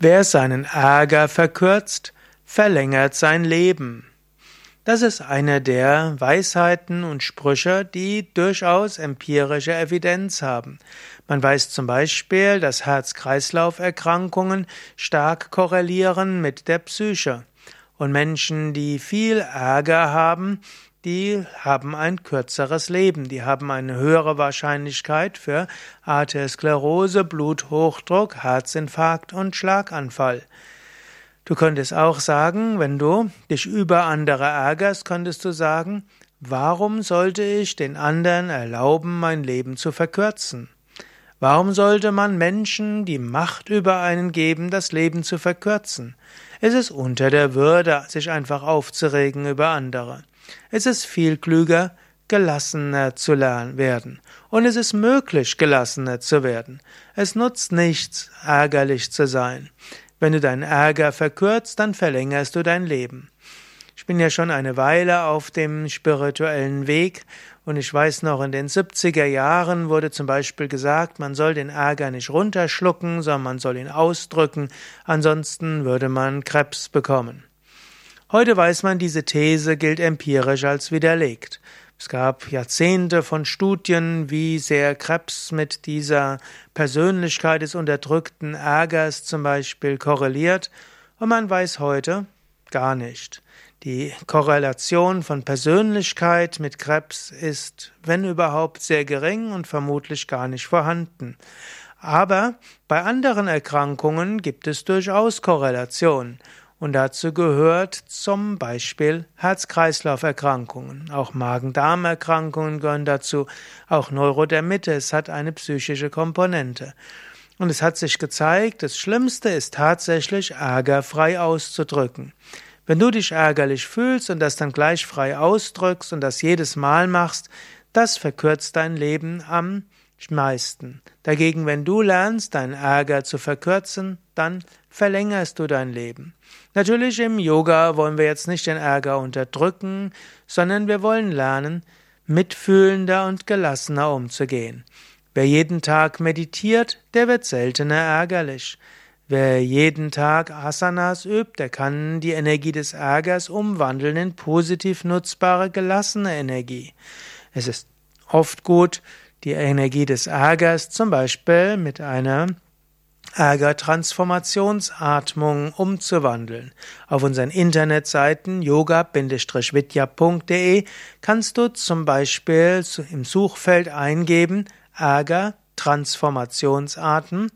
Wer seinen Ärger verkürzt, verlängert sein Leben. Das ist eine der Weisheiten und Sprüche, die durchaus empirische Evidenz haben. Man weiß zum Beispiel, dass Herz-Kreislauf-Erkrankungen stark korrelieren mit der Psyche. Und Menschen, die viel Ärger haben, die haben ein kürzeres Leben, die haben eine höhere Wahrscheinlichkeit für Arteriosklerose, Bluthochdruck, Herzinfarkt und Schlaganfall. Du könntest auch sagen, wenn du dich über andere ärgerst, könntest du sagen, warum sollte ich den anderen erlauben, mein Leben zu verkürzen? Warum sollte man Menschen die Macht über einen geben, das Leben zu verkürzen? Es ist unter der Würde, sich einfach aufzuregen über andere. Es ist viel klüger, gelassener zu werden. Und es ist möglich, gelassener zu werden. Es nutzt nichts, ärgerlich zu sein. Wenn du deinen Ärger verkürzt, dann verlängerst du dein Leben. Ich bin ja schon eine Weile auf dem spirituellen Weg und ich weiß noch, in den 70er Jahren wurde zum Beispiel gesagt, man soll den Ärger nicht runterschlucken, sondern man soll ihn ausdrücken, ansonsten würde man Krebs bekommen. Heute weiß man, diese These gilt empirisch als widerlegt. Es gab Jahrzehnte von Studien, wie sehr Krebs mit dieser Persönlichkeit des unterdrückten Ärgers zum Beispiel korreliert, und man weiß heute gar nicht. Die Korrelation von Persönlichkeit mit Krebs ist, wenn überhaupt, sehr gering und vermutlich gar nicht vorhanden. Aber bei anderen Erkrankungen gibt es durchaus Korrelationen. Und dazu gehört zum Beispiel Herz-Kreislauf-Erkrankungen. Auch Magen-Darm-Erkrankungen gehören dazu. Auch Neurodermitis hat eine psychische Komponente. Und es hat sich gezeigt, das Schlimmste ist tatsächlich ärgerfrei auszudrücken. Wenn du dich ärgerlich fühlst und das dann gleich frei ausdrückst und das jedes Mal machst, das verkürzt dein Leben am meisten. Dagegen, wenn du lernst, deinen Ärger zu verkürzen, dann verlängerst du dein Leben. Natürlich im Yoga wollen wir jetzt nicht den Ärger unterdrücken, sondern wir wollen lernen, mitfühlender und gelassener umzugehen. Wer jeden Tag meditiert, der wird seltener ärgerlich. Wer jeden Tag Asanas übt, der kann die Energie des Ärgers umwandeln in positiv nutzbare, gelassene Energie. Es ist oft gut, die Energie des Ärgers zum Beispiel mit einer Ärger-Transformationsatmung umzuwandeln. Auf unseren Internetseiten yoga-vidya.de kannst du zum Beispiel im Suchfeld eingeben Ärger Transformationsarten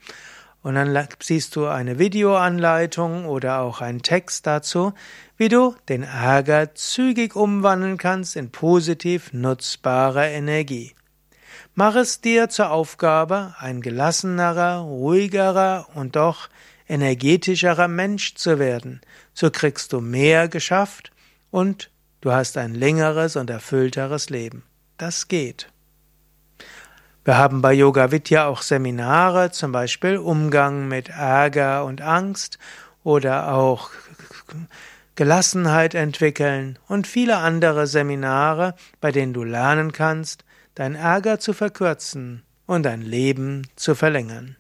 und dann siehst du eine Videoanleitung oder auch einen Text dazu, wie du den Ärger zügig umwandeln kannst in positiv nutzbare Energie. Mach es dir zur Aufgabe, ein gelassenerer, ruhigerer und doch energetischerer Mensch zu werden. So kriegst du mehr geschafft und du hast ein längeres und erfüllteres Leben. Das geht. Wir haben bei Yoga Vidya auch Seminare, zum Beispiel Umgang mit Ärger und Angst oder auch Gelassenheit entwickeln und viele andere Seminare, bei denen du lernen kannst, dein Ärger zu verkürzen und dein Leben zu verlängern.